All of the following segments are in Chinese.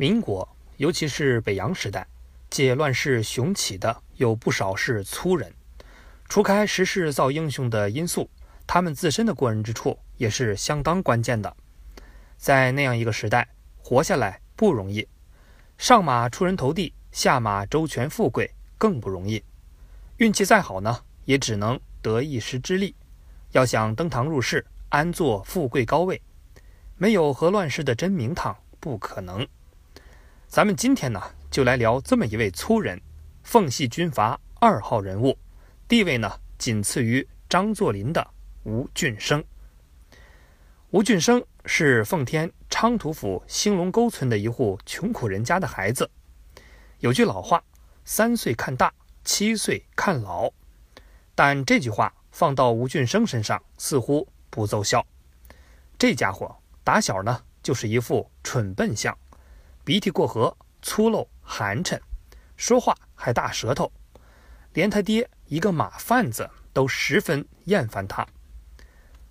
民国，尤其是北洋时代，借乱世雄起的有不少是粗人。除开时势造英雄的因素，他们自身的过人之处也是相当关键的。在那样一个时代，活下来不容易，上马出人头地，下马周全富贵更不容易。运气再好呢，也只能得一时之利。要想登堂入室，安坐富贵高位，没有和乱世的真名堂，不可能。咱们今天呢，就来聊这么一位粗人，奉系军阀二号人物，地位呢仅次于张作霖的吴俊升。吴俊升是奉天昌图府兴隆沟村的一户穷苦人家的孩子。有句老话：“三岁看大，七岁看老。”但这句话放到吴俊升身上似乎不奏效。这家伙打小呢就是一副蠢笨相。鼻涕过河，粗陋寒碜，说话还大舌头，连他爹一个马贩子都十分厌烦他。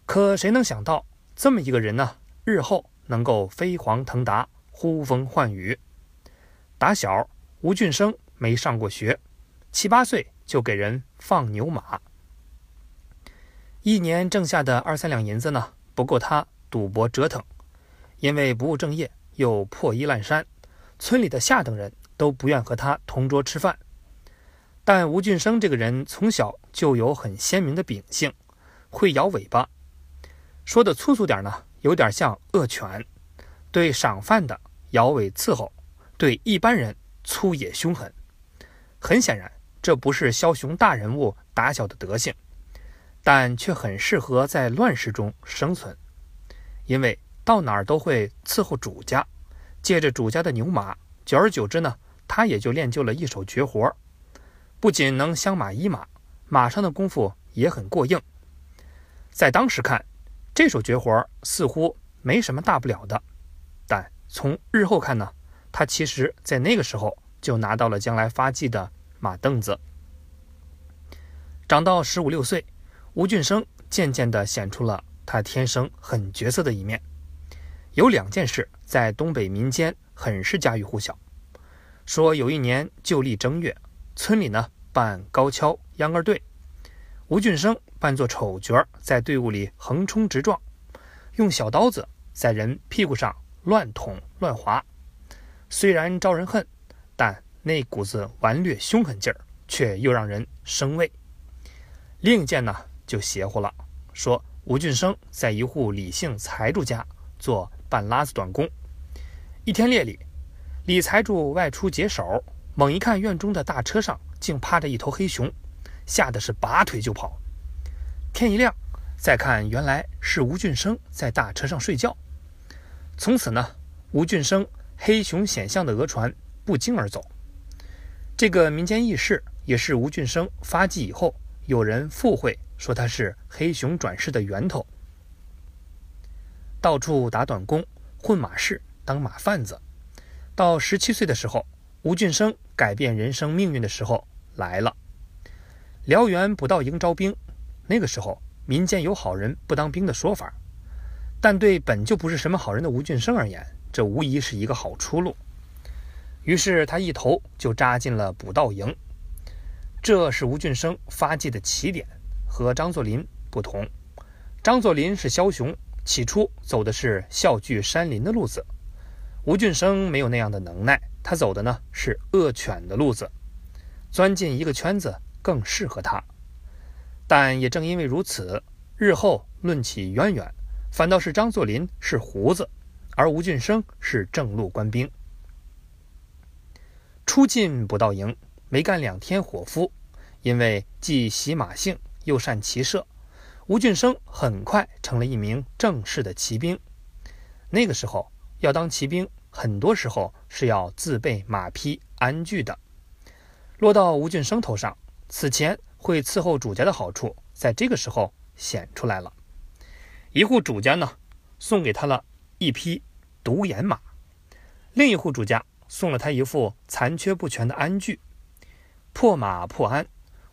可谁能想到，这么一个人呢，日后能够飞黄腾达，呼风唤雨。打小，吴俊生没上过学，七八岁就给人放牛马，一年挣下的二三两银子呢，不够他赌博折腾，因为不务正业。又破衣烂衫，村里的下等人都不愿和他同桌吃饭。但吴俊生这个人从小就有很鲜明的秉性，会摇尾巴。说的粗俗点呢，有点像恶犬，对赏饭的摇尾伺候，对一般人粗野凶狠。很显然，这不是枭雄大人物打小的德行，但却很适合在乱世中生存，因为。到哪儿都会伺候主家，借着主家的牛马，久而久之呢，他也就练就了一手绝活，不仅能相马依马，马上的功夫也很过硬。在当时看，这手绝活似乎没什么大不了的，但从日后看呢，他其实在那个时候就拿到了将来发迹的马凳子。长到十五六岁，吴俊生渐渐地显出了他天生狠角色的一面。有两件事在东北民间很是家喻户晓。说有一年旧历正月，村里呢办高跷秧歌队，吴俊生扮作丑角，在队伍里横冲直撞，用小刀子在人屁股上乱捅乱划。虽然招人恨，但那股子顽劣凶狠劲儿却又让人生畏。另一件呢就邪乎了，说吴俊生在一户李姓财主家做。办拉子短工，一天夜里，李财主外出解手，猛一看院中的大车上竟趴着一头黑熊，吓得是拔腿就跑。天一亮，再看原来是吴俊生在大车上睡觉。从此呢，吴俊生黑熊显像的讹传不胫而走。这个民间轶事也是吴俊生发迹以后，有人附会说他是黑熊转世的源头。到处打短工，混马市，当马贩子。到十七岁的时候，吴俊生改变人生命运的时候来了。辽源捕到营招兵，那个时候民间有好人不当兵的说法，但对本就不是什么好人的吴俊生而言，这无疑是一个好出路。于是他一头就扎进了捕盗营。这是吴俊生发迹的起点，和张作霖不同。张作霖是枭雄。起初走的是笑聚山林的路子，吴俊生没有那样的能耐，他走的呢是恶犬的路子，钻进一个圈子更适合他。但也正因为如此，日后论起渊源，反倒是张作霖是胡子，而吴俊生是正路官兵。初进捕道营，没干两天伙夫，因为既习马性又善骑射。吴俊生很快成了一名正式的骑兵。那个时候要当骑兵，很多时候是要自备马匹、鞍具的。落到吴俊生头上，此前会伺候主家的好处，在这个时候显出来了。一户主家呢，送给他了一匹独眼马；另一户主家送了他一副残缺不全的鞍具。破马破鞍。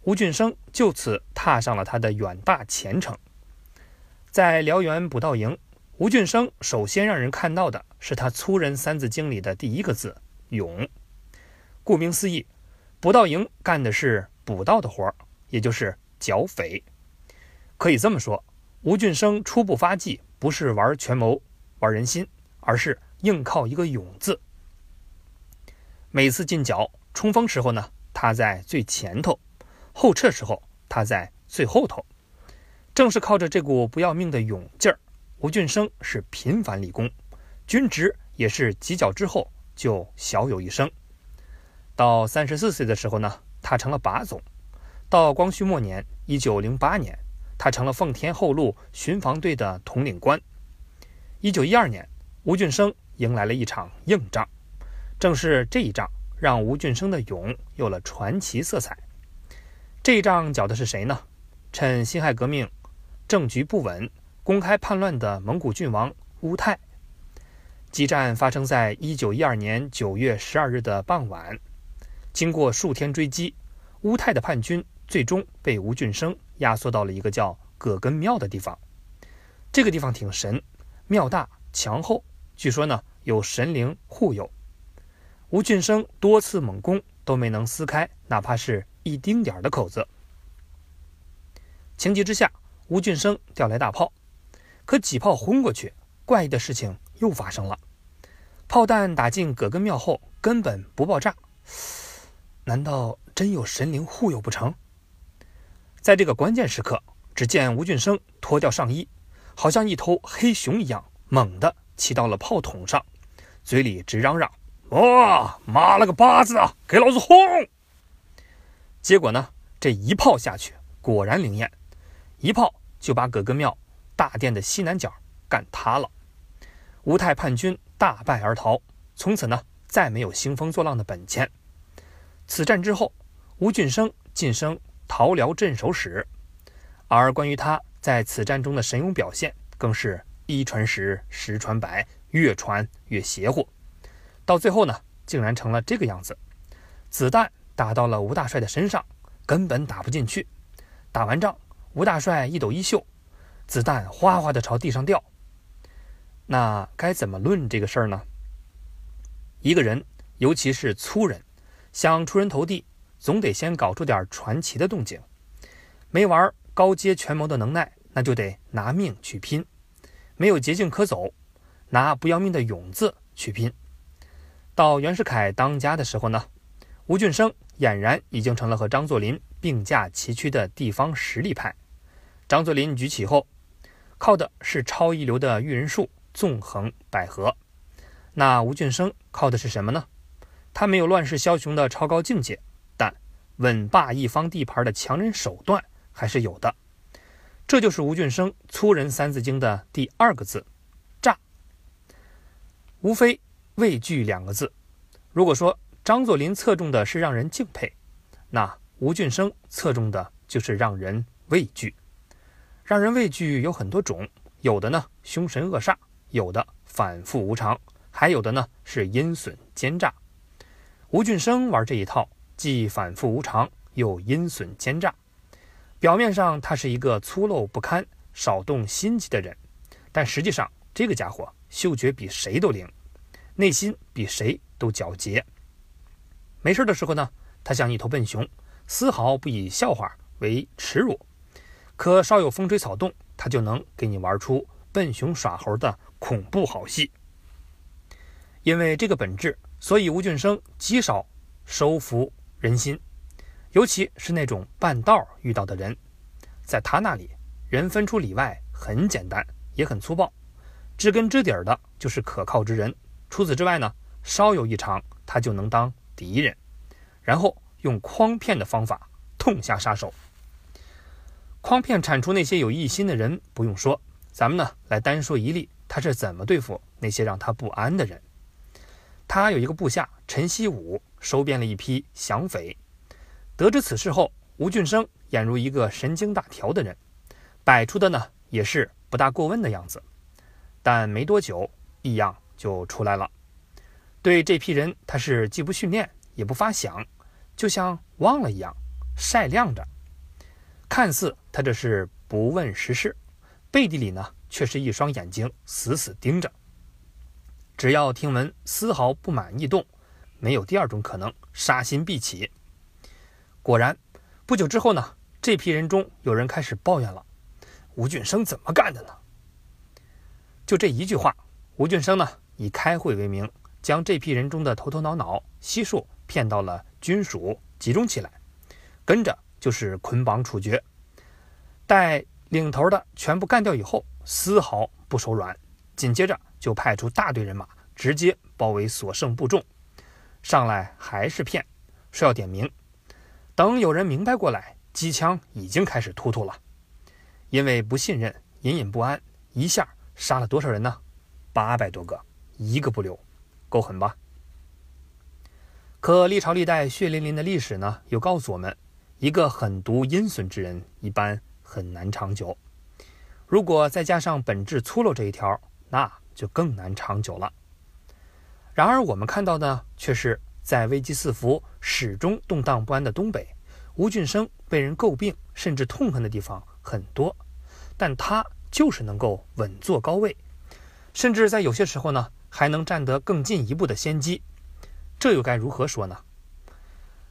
吴俊生就此踏上了他的远大前程。在辽源捕盗营，吴俊生首先让人看到的是他粗人三字经里的第一个字“勇”。顾名思义，捕盗营干的是捕盗的活儿，也就是剿匪。可以这么说，吴俊生初步发迹不是玩权谋、玩人心，而是硬靠一个“勇”字。每次进剿冲锋时候呢，他在最前头；后撤时候，他在最后头。正是靠着这股不要命的勇劲儿，吴俊生是频繁立功，军职也是几脚之后就小有一升。到三十四岁的时候呢，他成了把总。到光绪末年，一九零八年，他成了奉天后路巡防队的统领官。一九一二年，吴俊生迎来了一场硬仗，正是这一仗让吴俊生的勇有了传奇色彩。这一仗搅的是谁呢？趁辛亥革命政局不稳、公开叛乱的蒙古郡王乌泰。激战发生在一九一二年九月十二日的傍晚。经过数天追击，乌泰的叛军最终被吴俊生压缩到了一个叫葛根庙的地方。这个地方挺神，庙大墙厚，据说呢有神灵护佑。吴俊生多次猛攻都没能撕开哪怕是一丁点的口子。情急之下，吴俊生调来大炮，可几炮轰过去，怪异的事情又发生了：炮弹打进葛根庙后根本不爆炸。难道真有神灵护佑不成？在这个关键时刻，只见吴俊生脱掉上衣，好像一头黑熊一样，猛地骑到了炮筒上，嘴里直嚷嚷：“哇，妈了个巴子啊，给老子轰！”结果呢，这一炮下去，果然灵验，一炮就把葛根庙大殿的西南角干塌了。吴太叛军大败而逃，从此呢，再没有兴风作浪的本钱。此战之后，吴俊生晋升桃辽镇守使，而关于他在此战中的神勇表现，更是一传十，十传百，越传越邪乎。到最后呢，竟然成了这个样子：子弹打到了吴大帅的身上，根本打不进去。打完仗，吴大帅一抖衣袖，子弹哗哗的朝地上掉。那该怎么论这个事儿呢？一个人，尤其是粗人。想出人头地，总得先搞出点传奇的动静。没玩高阶权谋的能耐，那就得拿命去拼。没有捷径可走，拿不要命的勇字去拼。到袁世凯当家的时候呢，吴俊生俨然已经成了和张作霖并驾齐驱的地方实力派。张作霖举起后，靠的是超一流的育人术，纵横捭阖。那吴俊生靠的是什么呢？他没有乱世枭雄的超高境界，但稳霸一方地盘的强人手段还是有的。这就是吴俊生粗人三字经的第二个字“诈”，无非畏惧两个字。如果说张作霖侧重的是让人敬佩，那吴俊生侧重的就是让人畏惧。让人畏惧有很多种，有的呢凶神恶煞，有的反复无常，还有的呢是阴损奸诈。吴俊生玩这一套，既反复无常，又阴损奸诈。表面上他是一个粗陋不堪、少动心机的人，但实际上这个家伙嗅觉比谁都灵，内心比谁都皎洁。没事的时候呢，他像一头笨熊，丝毫不以笑话为耻辱；可稍有风吹草动，他就能给你玩出笨熊耍猴的恐怖好戏。因为这个本质。所以吴俊生极少收服人心，尤其是那种半道遇到的人，在他那里，人分出里外很简单，也很粗暴，知根知底儿的就是可靠之人。除此之外呢，稍有异常，他就能当敌人，然后用诓骗的方法痛下杀手。诓骗铲除那些有异心的人不用说，咱们呢来单说一例，他是怎么对付那些让他不安的人。他有一个部下陈锡武，收编了一批降匪。得知此事后，吴俊生俨如一个神经大条的人，摆出的呢也是不大过问的样子。但没多久，异样就出来了。对这批人，他是既不训练，也不发饷，就像忘了一样，晒晾着。看似他这是不问时事，背地里呢却是一双眼睛死死盯着。只要听闻丝毫不满异动，没有第二种可能，杀心必起。果然，不久之后呢，这批人中有人开始抱怨了：“吴俊生怎么干的呢？”就这一句话，吴俊生呢以开会为名，将这批人中的头头脑脑悉数骗到了军署集中起来，跟着就是捆绑处决。待领头的全部干掉以后，丝毫不手软，紧接着就派出大队人马，直接包围所剩部众。上来还是骗，说要点名。等有人明白过来，机枪已经开始突突了。因为不信任，隐隐不安，一下。杀了多少人呢？八百多个，一个不留，够狠吧？可历朝历代血淋淋的历史呢，又告诉我们，一个狠毒阴损之人，一般很难长久。如果再加上本质粗陋这一条，那就更难长久了。然而，我们看到的却是在危机四伏、始终动荡不安的东北，吴俊生被人诟病甚至痛恨的地方很多，但他。就是能够稳坐高位，甚至在有些时候呢，还能占得更进一步的先机。这又该如何说呢？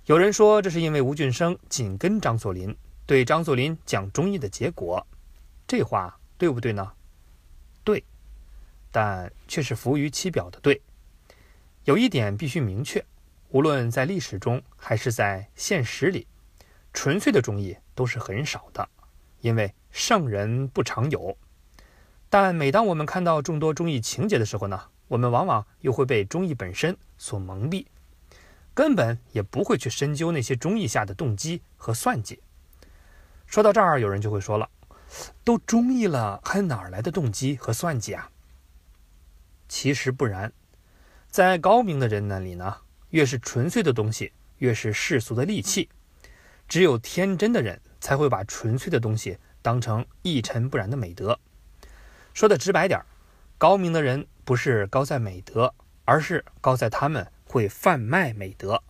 有人说，这是因为吴俊生紧跟张作霖，对张作霖讲忠义的结果。这话对不对呢？对，但却是浮于其表的对。有一点必须明确：无论在历史中还是在现实里，纯粹的忠义都是很少的，因为。圣人不常有，但每当我们看到众多忠义情节的时候呢，我们往往又会被忠义本身所蒙蔽，根本也不会去深究那些忠义下的动机和算计。说到这儿，有人就会说了：“都忠义了，还哪来的动机和算计啊？”其实不然，在高明的人那里呢，越是纯粹的东西，越是世俗的利器。只有天真的人才会把纯粹的东西。当成一尘不染的美德，说的直白点高明的人不是高在美德，而是高在他们会贩卖美德。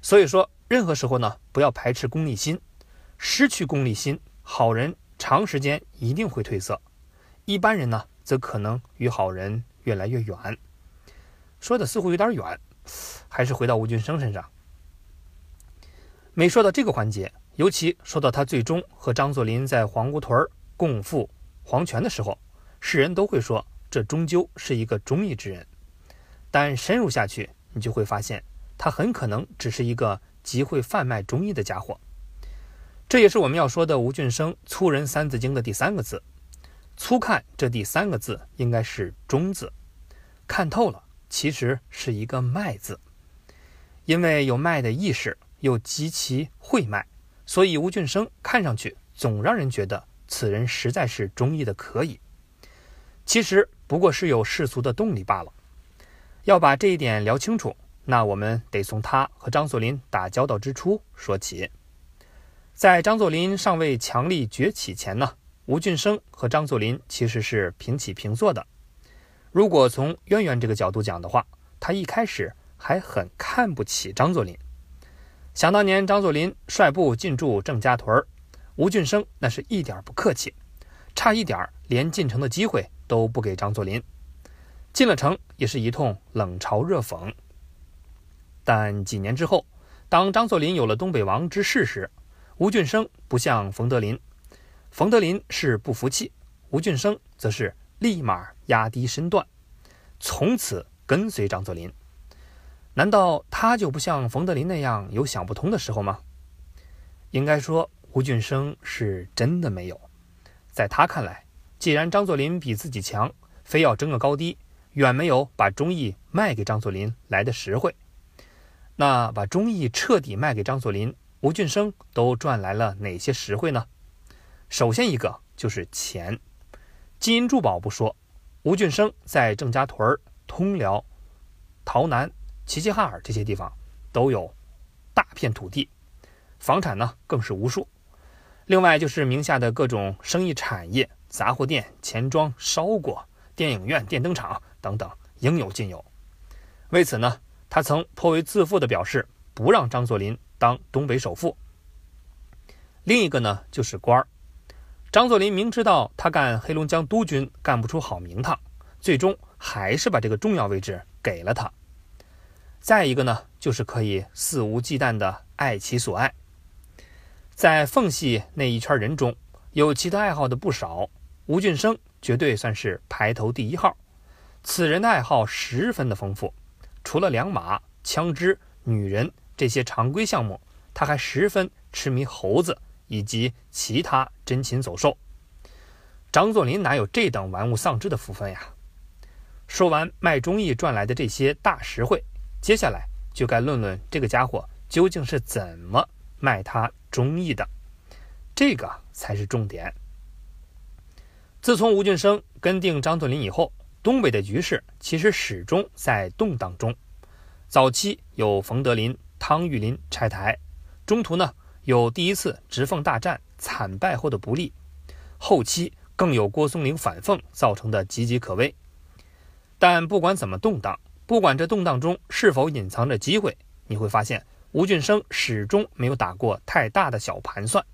所以说，任何时候呢，不要排斥功利心，失去功利心，好人长时间一定会褪色，一般人呢，则可能与好人越来越远。说的似乎有点远，还是回到吴俊生身上。没说到这个环节。尤其说到他最终和张作霖在黄姑屯共赴黄泉的时候，世人都会说这终究是一个忠义之人。但深入下去，你就会发现他很可能只是一个极会贩卖忠义的家伙。这也是我们要说的吴俊生“粗人三字经”的第三个字。粗看这第三个字，应该是“忠”字；看透了，其实是一个“卖”字。因为有卖的意识，又极其会卖。所以吴俊生看上去总让人觉得此人实在是忠义的可以，其实不过是有世俗的动力罢了。要把这一点聊清楚，那我们得从他和张作霖打交道之初说起。在张作霖尚未强力崛起前呢，吴俊生和张作霖其实是平起平坐的。如果从渊源这个角度讲的话，他一开始还很看不起张作霖。想当年，张作霖率部进驻郑家屯吴俊生那是一点不客气，差一点连进城的机会都不给张作霖。进了城，也是一通冷嘲热讽。但几年之后，当张作霖有了东北王之势时，吴俊生不像冯德林，冯德林是不服气，吴俊生则是立马压低身段，从此跟随张作霖。难道他就不像冯德林那样有想不通的时候吗？应该说，吴俊生是真的没有。在他看来，既然张作霖比自己强，非要争个高低，远没有把忠义卖给张作霖来的实惠。那把忠义彻底卖给张作霖，吴俊生都赚来了哪些实惠呢？首先一个就是钱，金银珠宝不说，吴俊生在郑家屯、通辽、洮南。齐齐哈尔这些地方都有大片土地，房产呢更是无数。另外就是名下的各种生意产业，杂货店、钱庄、烧锅、电影院、电灯厂等等，应有尽有。为此呢，他曾颇为自负地表示，不让张作霖当东北首富。另一个呢就是官儿，张作霖明知道他干黑龙江督军干不出好名堂，最终还是把这个重要位置给了他。再一个呢，就是可以肆无忌惮地爱其所爱。在凤系那一圈人中，有其他爱好的不少，吴俊生绝对算是排头第一号。此人的爱好十分的丰富，除了良马、枪支、女人这些常规项目，他还十分痴迷猴子以及其他珍禽走兽。张作霖哪有这等玩物丧志的福分呀？说完卖忠义赚来的这些大实惠，接下来就该论论这个家伙究竟是怎么卖他。忠义的，这个才是重点。自从吴俊生跟定张作霖以后，东北的局势其实始终在动荡中。早期有冯德林、汤玉麟拆台，中途呢有第一次直奉大战惨败后的不利，后期更有郭松龄反奉造成的岌岌可危。但不管怎么动荡，不管这动荡中是否隐藏着机会，你会发现。吴俊生始终没有打过太大的小盘算，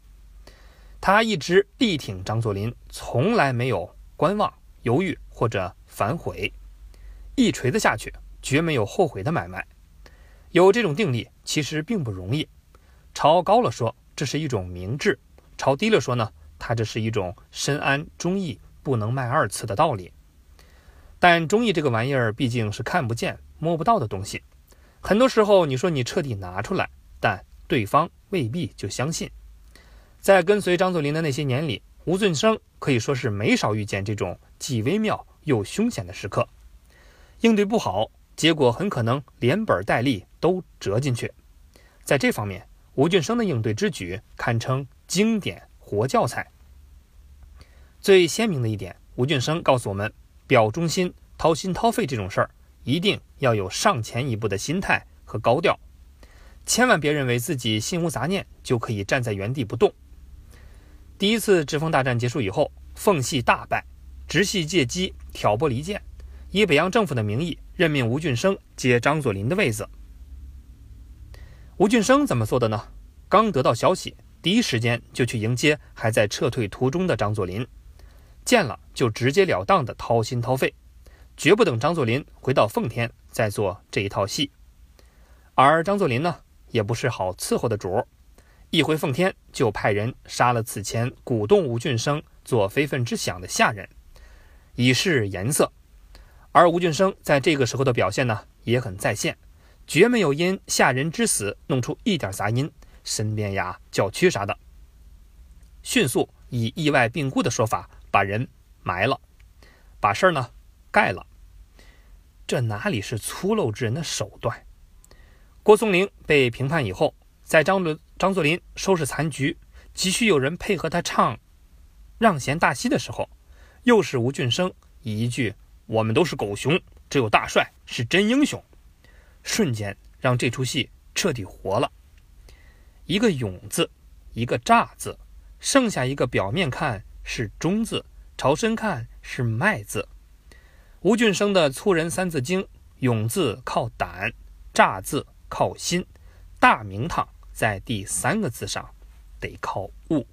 他一直力挺张作霖，从来没有观望、犹豫或者反悔，一锤子下去，绝没有后悔的买卖。有这种定力其实并不容易。朝高了说，这是一种明智；朝低了说呢，他这是一种深谙忠义不能卖二次的道理。但忠义这个玩意儿毕竟是看不见、摸不到的东西。很多时候，你说你彻底拿出来，但对方未必就相信。在跟随张作霖的那些年里，吴俊生可以说是没少遇见这种既微妙又凶险的时刻，应对不好，结果很可能连本带利都折进去。在这方面，吴俊生的应对之举堪称经典活教材。最鲜明的一点，吴俊生告诉我们：表忠心、掏心掏肺这种事儿。一定要有上前一步的心态和高调，千万别认为自己心无杂念就可以站在原地不动。第一次直奉大战结束以后，奉系大败，直系借机挑拨离间，以北洋政府的名义任命吴俊生接张作霖的位子。吴俊生怎么做的呢？刚得到消息，第一时间就去迎接还在撤退途中的张作霖，见了就直截了当的掏心掏肺。绝不等张作霖回到奉天再做这一套戏，而张作霖呢，也不是好伺候的主儿，一回奉天就派人杀了此前鼓动吴俊生做非分之想的下人，以示颜色。而吴俊生在这个时候的表现呢，也很在线，绝没有因下人之死弄出一点杂音，身边呀叫屈啥的，迅速以意外病故的说法把人埋了，把事儿呢。盖了，这哪里是粗陋之人的手段？郭松龄被平判以后，在张伦张作霖收拾残局，急需有人配合他唱让贤大西的时候，又是吴俊生一句“我们都是狗熊，只有大帅是真英雄”，瞬间让这出戏彻底活了。一个勇字，一个诈字，剩下一个表面看是忠字，朝深看是卖字。吴俊生的粗人三字经，勇字靠胆，诈字靠心，大名堂在第三个字上，得靠悟。